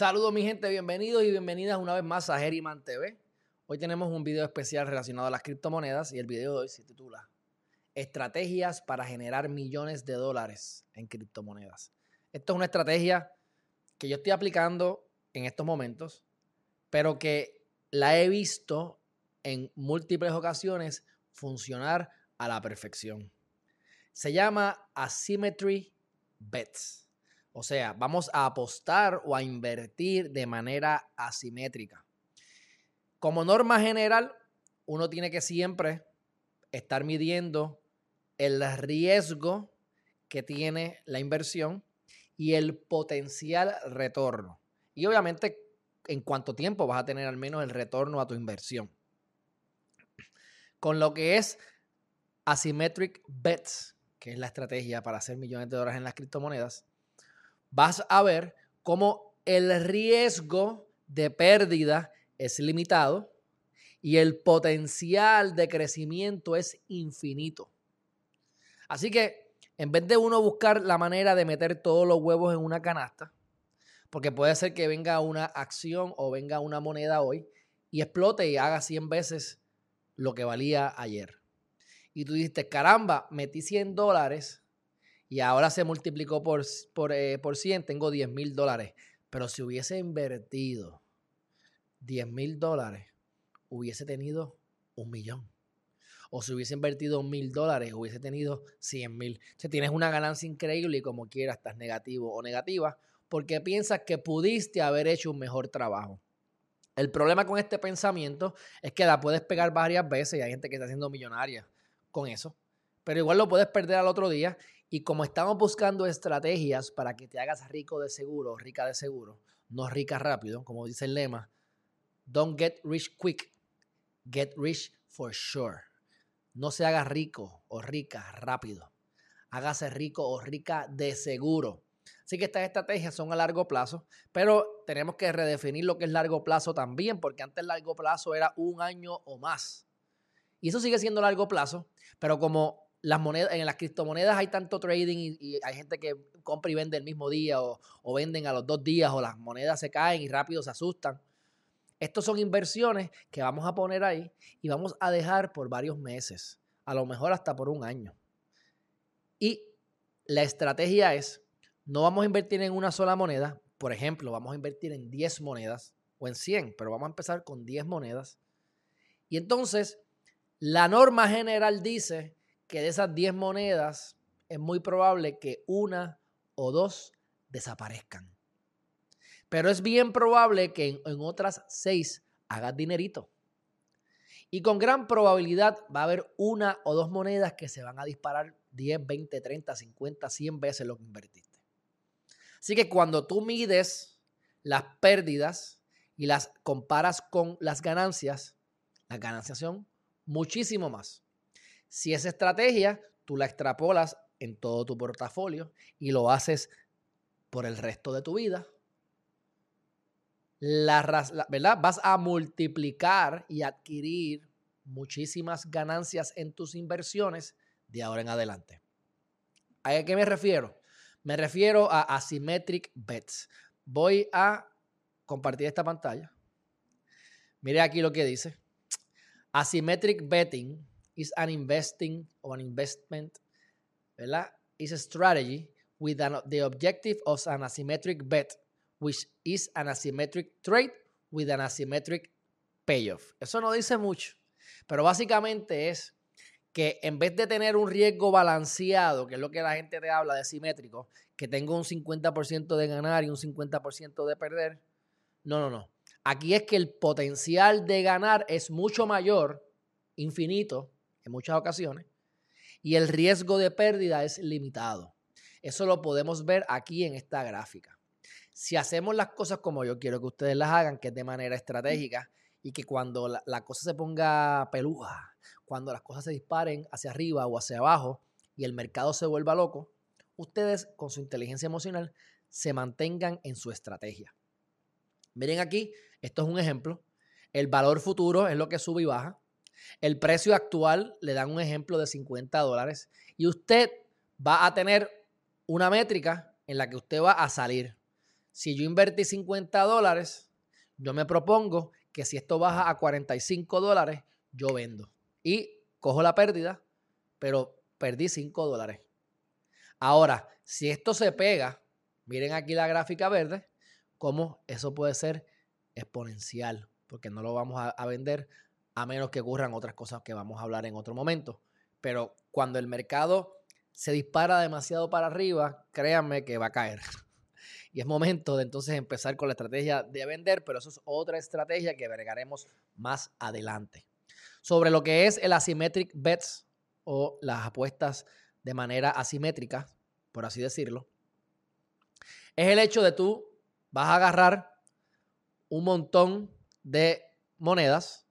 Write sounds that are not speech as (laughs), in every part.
Saludos mi gente, bienvenidos y bienvenidas una vez más a Geriman TV. Hoy tenemos un video especial relacionado a las criptomonedas y el video de hoy se titula Estrategias para generar millones de dólares en criptomonedas. Esto es una estrategia que yo estoy aplicando en estos momentos, pero que la he visto en múltiples ocasiones funcionar a la perfección. Se llama Asymmetry Bets. O sea, vamos a apostar o a invertir de manera asimétrica. Como norma general, uno tiene que siempre estar midiendo el riesgo que tiene la inversión y el potencial retorno. Y obviamente, en cuánto tiempo vas a tener al menos el retorno a tu inversión. Con lo que es asymmetric bets, que es la estrategia para hacer millones de dólares en las criptomonedas, vas a ver cómo el riesgo de pérdida es limitado y el potencial de crecimiento es infinito. Así que en vez de uno buscar la manera de meter todos los huevos en una canasta, porque puede ser que venga una acción o venga una moneda hoy y explote y haga 100 veces lo que valía ayer. Y tú dijiste, caramba, metí 100 dólares y ahora se multiplicó por, por, eh, por 100, tengo 10 mil dólares. Pero si hubiese invertido 10 mil dólares, hubiese tenido un millón. O si hubiese invertido mil dólares, hubiese tenido 100 mil. O sea, tienes una ganancia increíble y como quieras estás negativo o negativa porque piensas que pudiste haber hecho un mejor trabajo. El problema con este pensamiento es que la puedes pegar varias veces y hay gente que está haciendo millonaria con eso, pero igual lo puedes perder al otro día y como estamos buscando estrategias para que te hagas rico de seguro, rica de seguro, no rica rápido, como dice el lema, don't get rich quick, get rich for sure. No se haga rico o rica rápido. Hágase rico o rica de seguro. Así que estas estrategias son a largo plazo, pero tenemos que redefinir lo que es largo plazo también, porque antes largo plazo era un año o más. Y eso sigue siendo largo plazo, pero como las monedas, en las criptomonedas hay tanto trading y, hay gente que compra y vende el mismo día o, venden a los dos días o las monedas se caen y rápido se asustan. Estos son inversiones que vamos a poner ahí y vamos a dejar por varios meses, a lo mejor hasta por un año. Y la estrategia es, no vamos a invertir en una sola moneda, por ejemplo, vamos a invertir en 10 monedas o en 100, pero vamos a empezar con 10 monedas. Y entonces, la norma general dice que de esas 10 monedas es muy probable que una o dos desaparezcan. Pero es bien probable que en, otras 6 hagas dinerito. Y con gran probabilidad va a haber una o dos monedas que se van a disparar 10, 20, 30, 50, 100 veces lo que invertiste. Así que cuando tú mides las pérdidas y las comparas con las ganancias, las ganancias son muchísimo más. Si esa estrategia tú la extrapolas en todo tu portafolio y lo haces por el resto de tu vida, la, ¿verdad? vas a multiplicar y adquirir muchísimas ganancias en tus inversiones de ahora en adelante. ¿A qué me refiero? Me refiero a asymmetric bets. Voy a compartir esta pantalla. Mire aquí lo que dice. Asymmetric betting is an investing or an investment, ¿verdad? Is a strategy with an, the objective of an asymmetric bet, which is an asymmetric trade with an asymmetric payoff. Eso no dice mucho, pero básicamente es que en vez de tener un riesgo balanceado, que es lo que la gente te habla de simétrico, que tengo un 50% de ganar y un 50% de perder, no, no, no. Aquí es que el potencial de ganar es mucho mayor, infinito, en muchas ocasiones, y el riesgo de pérdida es limitado. Eso lo podemos ver aquí en esta gráfica. Si hacemos las cosas como yo quiero que ustedes las hagan, que es de manera estratégica, y que cuando la, cosa se ponga peluja, cuando las cosas se disparen hacia arriba o hacia abajo y el mercado se vuelva loco, ustedes con su inteligencia emocional se mantengan en su estrategia. Miren aquí, esto es un ejemplo. El valor futuro es lo que sube y baja. El precio actual le dan un ejemplo de 50 dólares y usted va a tener una métrica en la que usted va a salir. si yo invertí 50 dólares, yo me propongo que si esto baja a 45 dólares, yo vendo. Y cojo la pérdida, pero perdí 5 dólares. Ahora, si esto se pega, miren aquí la gráfica verde, cómo eso puede ser exponencial, porque no lo vamos a, a vender a menos que ocurran otras cosas que vamos a hablar en otro momento. Pero cuando el mercado se dispara demasiado para arriba, créanme que va a caer. (laughs) Y es momento de entonces empezar con la estrategia de vender, pero eso es otra estrategia que vergaremos más adelante. Sobre lo que es el asymmetric bets o las apuestas de manera asimétrica, por así decirlo, es el hecho de tú vas a agarrar un montón de monedas,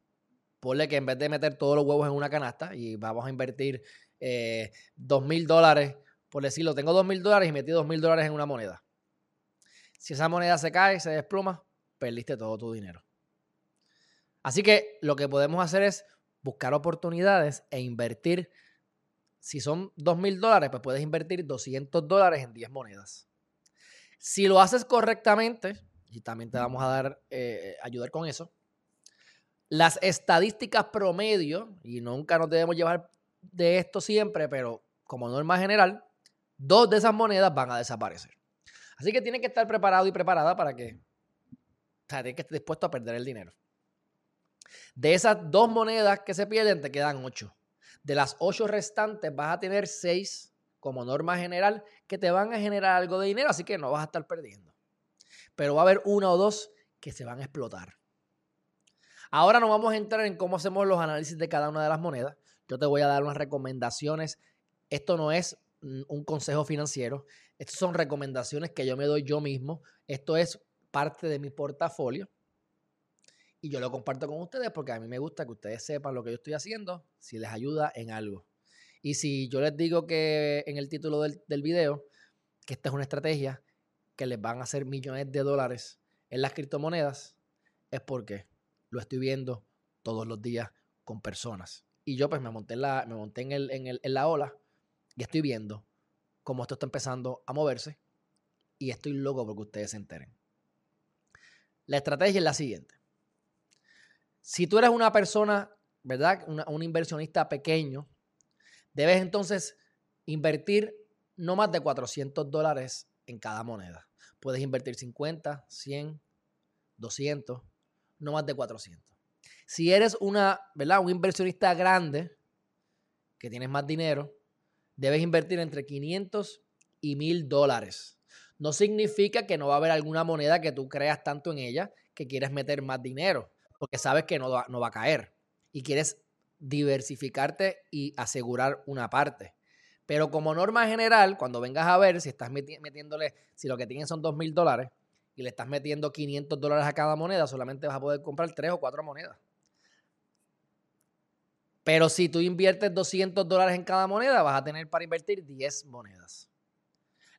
ponle que en vez de meter todos los huevos en una canasta y vamos a invertir eh, dos mil dólares, por decirlo, tengo dos mil dólares y metí dos mil dólares en una moneda. Si esa moneda se cae, se desploma, perdiste todo tu dinero. Así que lo que podemos hacer es buscar oportunidades e invertir. Si son dos mil dólares, pues puedes invertir 200 dólares en 10 monedas. Si lo haces correctamente, y también te vamos a dar, eh, ayudar con eso, las estadísticas promedio, y nunca nos debemos llevar de esto siempre, pero como norma general, dos de esas monedas van a desaparecer. Así que tienes que estar preparado y preparada para que, o que estar dispuesto a perder el dinero. De esas dos monedas que se pierden, te quedan ocho. De las ocho restantes, vas a tener seis como norma general que te van a generar algo de dinero, así que no vas a estar perdiendo. Pero va a haber una o dos que se van a explotar. Ahora no vamos a entrar en cómo hacemos los análisis de cada una de las monedas. Yo te voy a dar unas recomendaciones. Esto no es un consejo financiero. Estas son recomendaciones que yo me doy yo mismo. Esto es parte de mi portafolio. Y yo lo comparto con ustedes porque a mí me gusta que ustedes sepan lo que yo estoy haciendo, si les ayuda en algo. Y si yo les digo que en el título del, del video, que esta es una estrategia que les van a hacer millones de dólares en las criptomonedas, es porque lo estoy viendo todos los días con personas. Y yo pues me monté en la, me monté en, el, en, el, en la ola y estoy viendo cómo esto está empezando a moverse y estoy loco porque ustedes se enteren. La estrategia es la siguiente. Si tú eres una persona, ¿verdad? un inversionista pequeño, debes entonces invertir no más de 400 dólares en cada moneda. Puedes invertir 50, 100, 200, no más de 400. Si eres una, ¿verdad? Un inversionista grande, que tienes más dinero, debes invertir entre 500 y 1000 dólares. No significa que no va a haber alguna moneda que tú creas tanto en ella que quieres meter más dinero, porque sabes que no va, no va a caer y quieres diversificarte y asegurar una parte. Pero como norma general, cuando vengas a ver si estás metiéndole, si lo que tienes son 2 mil dólares y le estás metiendo 500 dólares a cada moneda, solamente vas a poder comprar 3 o 4 monedas. Pero si tú inviertes 200 dólares en cada moneda, vas a tener para invertir 10 monedas.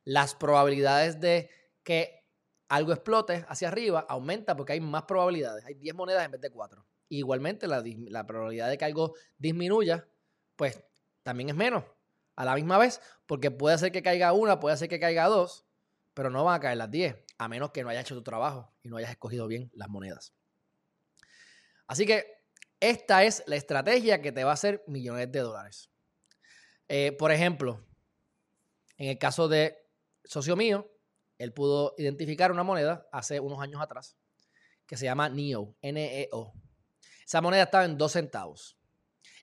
Las probabilidades de que algo explote hacia arriba aumenta porque hay más probabilidades. Hay 10 monedas en vez de 4. Igualmente, la, la probabilidad de que algo disminuya, pues también es menos a la misma vez, porque puede ser que caiga una, puede ser que caiga dos, pero no van a caer las 10, a menos que no hayas hecho tu trabajo y no hayas escogido bien las monedas. Así que esta es la estrategia que te va a hacer millones de dólares. Eh, por ejemplo, en el caso de socio mío, él pudo identificar una moneda hace unos años atrás que se llama NEO, N-E-O. Esa moneda estaba en 2 centavos.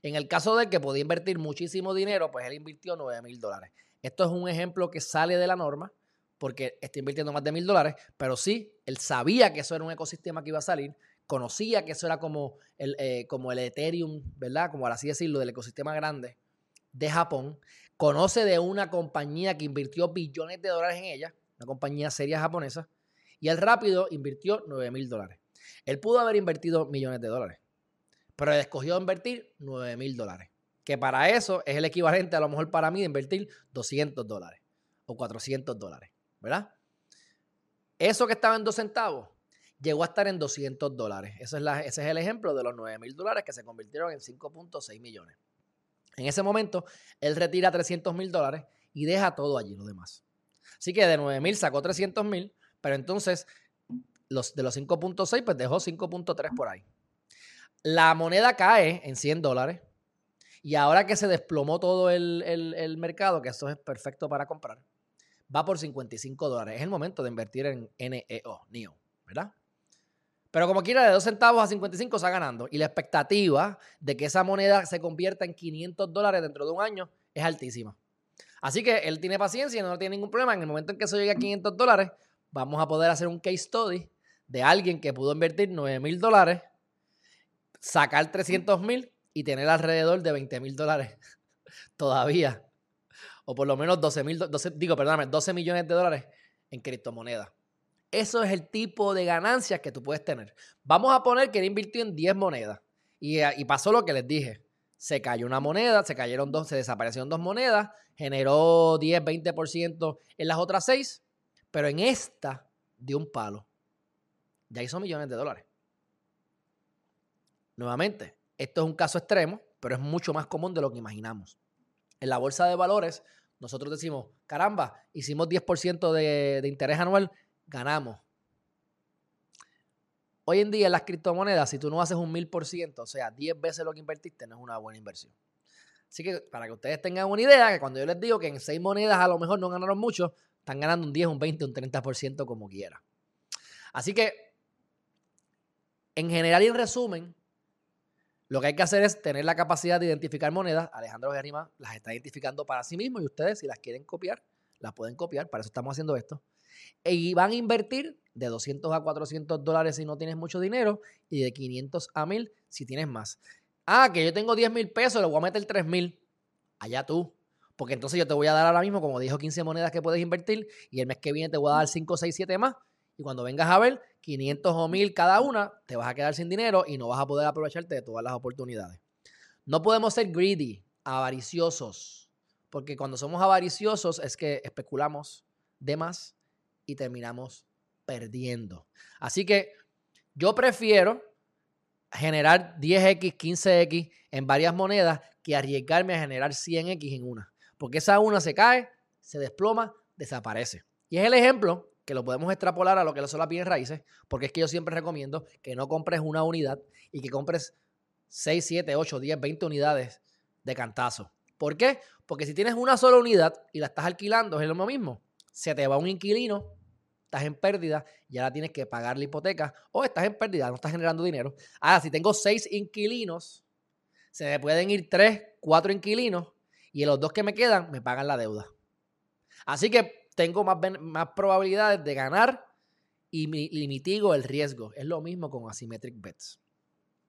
En el caso de que podía invertir muchísimo dinero, pues él invirtió 9 mil dólares. Esto es un ejemplo que sale de la norma porque está invirtiendo más de mil dólares, pero sí, él sabía que eso era un ecosistema que iba a salir, conocía que eso era como el, eh, como el Ethereum, ¿verdad? Como así decirlo, del ecosistema grande de Japón. Conoce de una compañía que invirtió billones de dólares en ella, una compañía seria japonesa, y él rápido invirtió 9 mil dólares. Él pudo haber invertido millones de dólares, pero él escogió invertir 9 mil dólares, que para eso es el equivalente a lo mejor para mí de invertir 200 dólares o 400 dólares, ¿verdad? Eso que estaba en 2 centavos, llegó a estar en 200 dólares. es ese es el ejemplo de los 9 mil dólares que se convirtieron en 5.6 millones. En ese momento, él retira 300 mil dólares y deja todo allí, lo demás. Así que de 9 mil sacó 300 mil, Pero entonces, los, de los 5.6, pues dejó 5.3 por ahí. La moneda cae en 100 dólares. Y ahora que se desplomó todo el, el mercado, que esto es perfecto para comprar, va por 55 dólares. Es el momento de invertir en NEO, NEO, ¿verdad? Pero como quiera, de 2 centavos a 55 está ganando. Y la expectativa de que esa moneda se convierta en 500 dólares dentro de un año es altísima. Así que él tiene paciencia y no tiene ningún problema. En el momento en que eso llegue a 500 dólares, vamos a poder hacer un case study de alguien que pudo invertir 9 mil dólares, sacar 300 mil y tener alrededor de 20 mil dólares (laughs) todavía. O por lo menos 12 mil, digo, perdóname, 12 millones de dólares en criptomonedas. Eso es el tipo de ganancias que tú puedes tener. Vamos a poner que él invirtió en 10 monedas. Y, y, pasó lo que les dije. Se cayó una moneda, se cayeron dos, se desaparecieron dos monedas, generó 10, 20% en las otras 6, pero en esta dio un palo. Ya hizo millones de dólares. Nuevamente, esto es un caso extremo, pero es mucho más común de lo que imaginamos. En la bolsa de valores, nosotros decimos, caramba, hicimos 10% de, de interés anual ganamos. Hoy en día en las criptomonedas, si tú no haces un mil por ciento, o sea, 10 veces lo que invertiste, no es una buena inversión. Así que para que ustedes tengan una idea, que cuando yo les digo que en 6 monedas a lo mejor no ganaron mucho, están ganando un 10, un 20, un 30% como quiera. Así que, en general y en resumen, lo que hay que hacer es tener la capacidad de identificar monedas. Alejandro Gerrima las está identificando para sí mismo y ustedes, si las quieren copiar, las pueden copiar. Para eso estamos haciendo esto. Y van a invertir de 200 a 400 dólares si no tienes mucho dinero y de 500 a 1000 si tienes más. Ah, que yo tengo 10 mil pesos, le voy a meter 3 mil. Allá tú. Porque entonces yo te voy a dar ahora mismo, como dijo, 15 monedas que puedes invertir y el mes que viene te voy a dar 5, 6, 7 más. Y cuando vengas a ver 500 o 1000 cada una, te vas a quedar sin dinero y no vas a poder aprovecharte de todas las oportunidades. No podemos ser greedy, avariciosos, porque cuando somos avariciosos es que especulamos de más y terminamos perdiendo. Así que yo prefiero generar 10x, 15x en varias monedas que arriesgarme a generar 100x en una. Porque esa una se cae, se desploma, desaparece. Y es el ejemplo que lo podemos extrapolar a lo que son las bienes raíces, porque es que yo siempre recomiendo que no compres una unidad y que compres 6, 7, 8, 10, 20 unidades de cantazo. ¿Por qué? Porque si tienes una sola unidad y la estás alquilando, es lo mismo. Se te va un inquilino estás en pérdida y ahora tienes que pagar la hipoteca o estás en pérdida, no estás generando dinero. Ahora, si tengo seis inquilinos, se me pueden ir tres, cuatro inquilinos y los dos que me quedan me pagan la deuda. Así que tengo más, más probabilidades de ganar y, y mitigo el riesgo. Es lo mismo con Asymmetric Bets.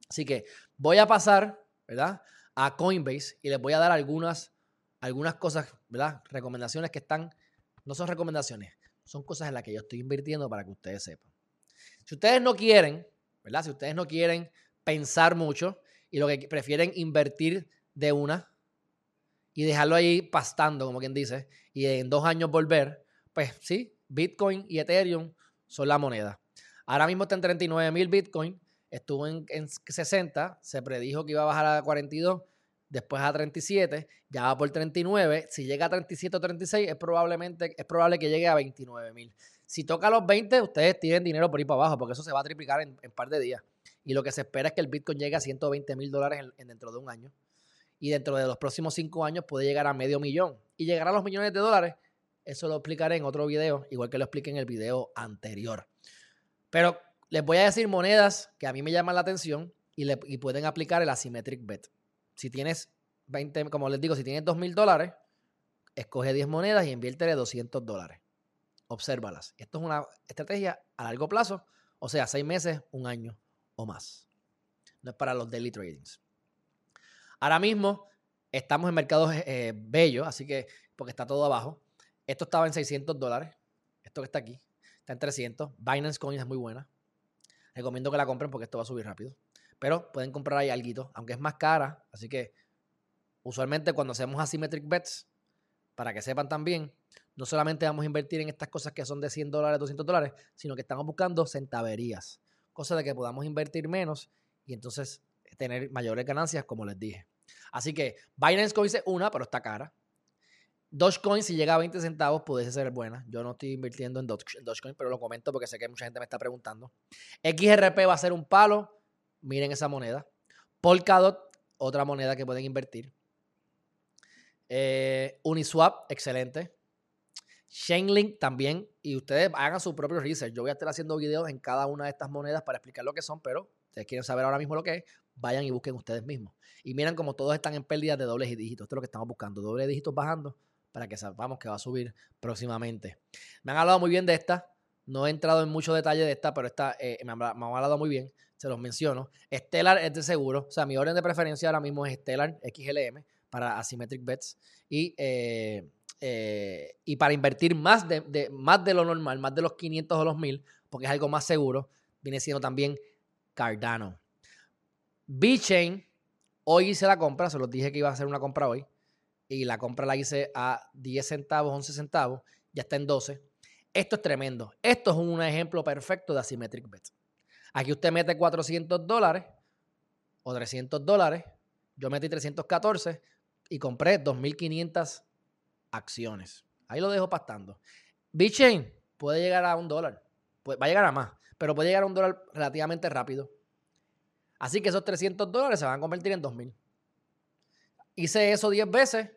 Así que voy a pasar, ¿verdad? A Coinbase y les voy a dar algunas, algunas cosas, ¿verdad? Recomendaciones que están, no son recomendaciones, son cosas en las que yo estoy invirtiendo para que ustedes sepan. Si ustedes no quieren, ¿verdad? Si ustedes no quieren pensar mucho y lo que prefieren invertir de una y dejarlo ahí pastando, como quien dice, y en dos años volver, pues sí, Bitcoin y Ethereum son la moneda. Ahora mismo está en 39 mil Bitcoin, estuvo en, en 60, se predijo que iba a bajar a 42 después a 37, ya va por 39. Si llega a 37 o 36, es, probablemente, es probable que llegue a 29 mil. Si toca los 20, ustedes tienen dinero por ir para abajo, porque eso se va a triplicar en un par de días. Y lo que se espera es que el Bitcoin llegue a 120 mil dólares en, dentro de un año. Y dentro de los próximos 5 años puede llegar a medio millón. Y llegar a los millones de dólares, eso lo explicaré en otro video, igual que lo expliqué en el video anterior. Pero les voy a decir monedas que a mí me llaman la atención y pueden aplicar el asymmetric bet. Si tienes 20, como les digo, si tienes 2 mil dólares, escoge 10 monedas y inviértele 200 dólares. Obsérvalas. Esto es una estrategia a largo plazo, o sea, 6 meses, un año o más. No es para los daily tradings. Ahora mismo estamos en mercados eh, bellos, así que, porque está todo abajo. Esto estaba en 600 dólares. Esto que está aquí está en 300. Binance Coin es muy buena. Recomiendo que la compren porque esto va a subir rápido. Pero pueden comprar ahí algo, aunque es más cara. Así que usualmente cuando hacemos asymmetric bets, para que sepan también, no solamente vamos a invertir en estas cosas que son de 100 dólares, 200 dólares, sino que estamos buscando centaverías. Cosa de que podamos invertir menos y entonces tener mayores ganancias, como les dije. Así que Binance Coin es una, pero está cara. Dogecoin, si llega a 20 centavos, pudiese ser buena. Yo no estoy invirtiendo en Dogecoin, pero lo comento porque sé que mucha gente me está preguntando. XRP va a ser un palo. Miren esa moneda. Polkadot, otra moneda que pueden invertir. Eh, Uniswap, excelente. Chainlink también. Y ustedes hagan su propio research. Yo voy a estar haciendo videos en cada una de estas monedas para explicar lo que son, pero ustedes quieren saber ahora mismo lo que es, vayan y busquen ustedes mismos. Y miren como todos están en pérdidas de dobles dígitos. Esto es lo que estamos buscando. Dobles dígitos bajando para que sepamos que va a subir próximamente. Me han hablado muy bien de esta. No he entrado en mucho detalle de esta, pero esta eh, me, han, hablado muy bien. Se los menciono. Stellar es de seguro. O sea, mi orden de preferencia ahora mismo es Stellar XLM para Asymmetric Bets. Y, eh, eh, y para invertir más de, más de lo normal, más de los 500 o los 1000, porque es algo más seguro, viene siendo también Cardano. B-Chain, hoy hice la compra, se los dije que iba a hacer una compra hoy y la compra la hice a 10 centavos, 11 centavos, ya está en 12. Esto es tremendo. Esto es un ejemplo perfecto de Asymmetric Bet. Aquí usted mete 400 dólares o 300 dólares. Yo metí 314 y compré 2.500 acciones. Ahí lo dejo pastando. BitChain puede llegar a un dólar. Va a llegar a más, pero puede llegar a un dólar relativamente rápido. Así que esos 300 dólares se van a convertir en 2.000. Hice eso 10 veces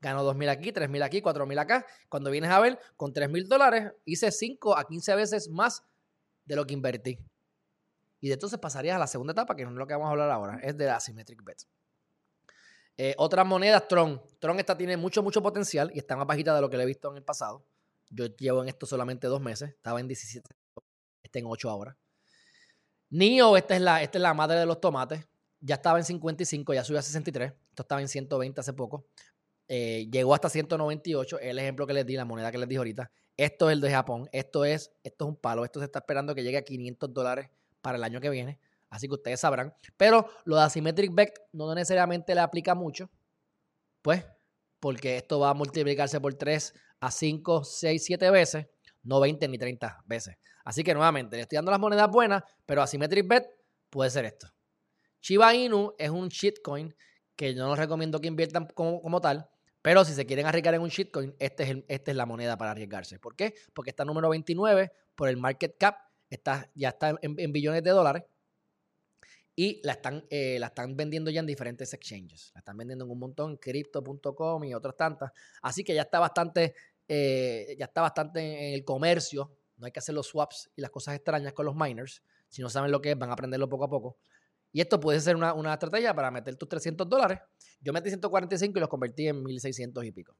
Gano 2.000 aquí, 3.000 aquí, 4.000 acá. Cuando vienes a ver, con 3.000 dólares hice 5 a 15 veces más de lo que invertí. Y de entonces pasarías a la segunda etapa, que no es lo que vamos a hablar ahora, es de la Asymmetric Bet. Eh, otras monedas, Tron. Tron esta tiene mucho, mucho potencial y está más bajita de lo que le he visto en el pasado. Yo llevo en esto solamente dos meses, estaba en 17, está en 8 ahora. NIO, esta es, la, esta es la madre de los tomates. Ya estaba en 55, ya subió a 63. Esto estaba en 120 hace poco. Eh, llegó hasta 198, el ejemplo que les di, la moneda que les dije ahorita. Esto es el de Japón, esto es, esto es un palo, esto se está esperando que llegue a 500 dólares para el año que viene, así que ustedes sabrán. Pero lo de Asymmetric Bet no necesariamente le aplica mucho, pues, porque esto va a multiplicarse por 3 a 5, 6, 7 veces, no 20 ni 30 veces. Así que nuevamente, le estoy dando las monedas buenas, pero Asymmetric Bet puede ser esto. Shiba Inu es un shitcoin que yo no recomiendo que inviertan como, como tal, pero si se quieren arriesgar en un shitcoin, este es esta es la moneda para arriesgarse. ¿Por qué? Porque está número 29 por el market cap, está, ya está en, billones de dólares y la están, eh, la están vendiendo ya en diferentes exchanges. La están vendiendo en un montón, crypto.com y otras tantas. Así que ya está bastante, eh, ya está bastante en el comercio. No hay que hacer los swaps y las cosas extrañas con los miners. Si no saben lo que es, van a aprenderlo poco a poco. Y esto puede ser una, una estrategia para meter tus 300 dólares. Yo metí 145 y los convertí en 1600 y pico.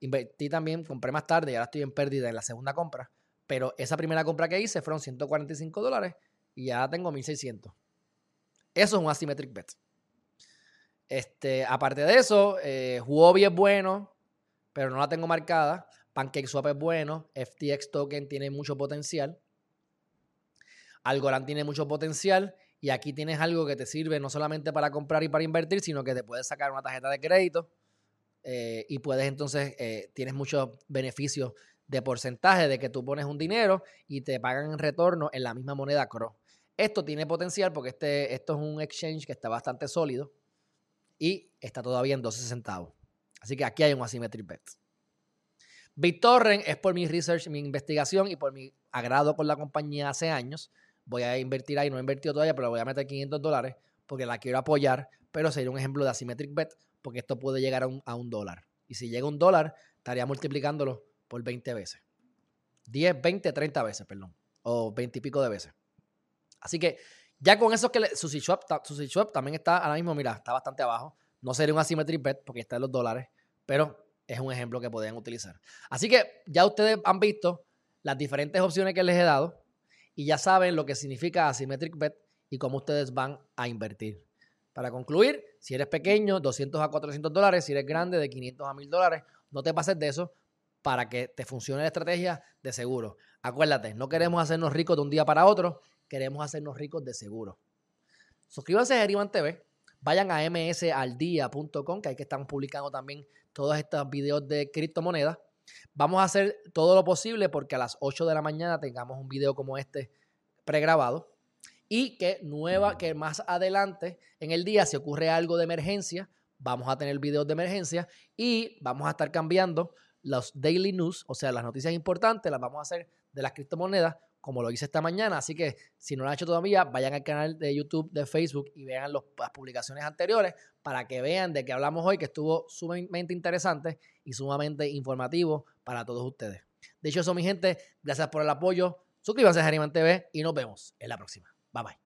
Invertí también, compré más tarde y ahora estoy en pérdida en la segunda compra. Pero esa primera compra que hice fueron 145 dólares y ya tengo 1600. Eso es un asymmetric bet. Este, aparte de eso, eh, Huobi es bueno, pero no la tengo marcada. PancakeSwap es bueno. FTX Token tiene mucho potencial. Algorand tiene mucho potencial. Y aquí tienes algo que te sirve no solamente para comprar y para invertir, sino que te puedes sacar una tarjeta de crédito eh, y puedes entonces, eh, tienes muchos beneficios de porcentaje de que tú pones un dinero y te pagan en retorno en la misma moneda CRO. Esto tiene potencial porque este, esto es un exchange que está bastante sólido y está todavía en 12 centavos. Así que aquí hay un asymmetric bet. BitTorrent es por mi research, mi investigación y por mi agrado con la compañía hace años voy a invertir ahí, no he invertido todavía, pero voy a meter 500 dólares porque la quiero apoyar, pero sería un ejemplo de asymmetric bet porque esto puede llegar a un, dólar. Y si llega a un dólar, estaría multiplicándolo por 20 veces. 10, 20, 30 veces, perdón. O 20 y pico de veces. Así que ya con eso que Sushi Shop, Shop también está ahora mismo, mira, está bastante abajo. No sería un asymmetric bet porque está en los dólares, pero es un ejemplo que podrían utilizar. Así que ya ustedes han visto las diferentes opciones que les he dado y ya saben lo que significa Asymmetric Bet y cómo ustedes van a invertir. Para concluir, si eres pequeño, 200 a 400 dólares, si eres grande, de 500 a 1000 dólares, no te pases de eso para que te funcione la estrategia de seguro. Acuérdate, no queremos hacernos ricos de un día para otro, queremos hacernos ricos de seguro. Suscríbanse a Geriman TV, vayan a msaldia.com, que ahí que estamos publicando también todos estos videos de criptomonedas. Vamos a hacer todo lo posible porque a las 8 de la mañana tengamos un video como este pregrabado y que nueva que más adelante en el día si ocurre algo de emergencia vamos a tener videos de emergencia y vamos a estar cambiando los daily news, o sea, las noticias importantes, las vamos a hacer de las criptomonedas como lo hice esta mañana. Así que si no lo han hecho todavía, vayan al canal de YouTube, de Facebook y vean las publicaciones anteriores para que vean de qué hablamos hoy, que estuvo sumamente interesante y sumamente informativo para todos ustedes. De hecho, eso, mi gente, gracias por el apoyo. Suscríbanse a Geriman TV y nos vemos en la próxima. Bye bye.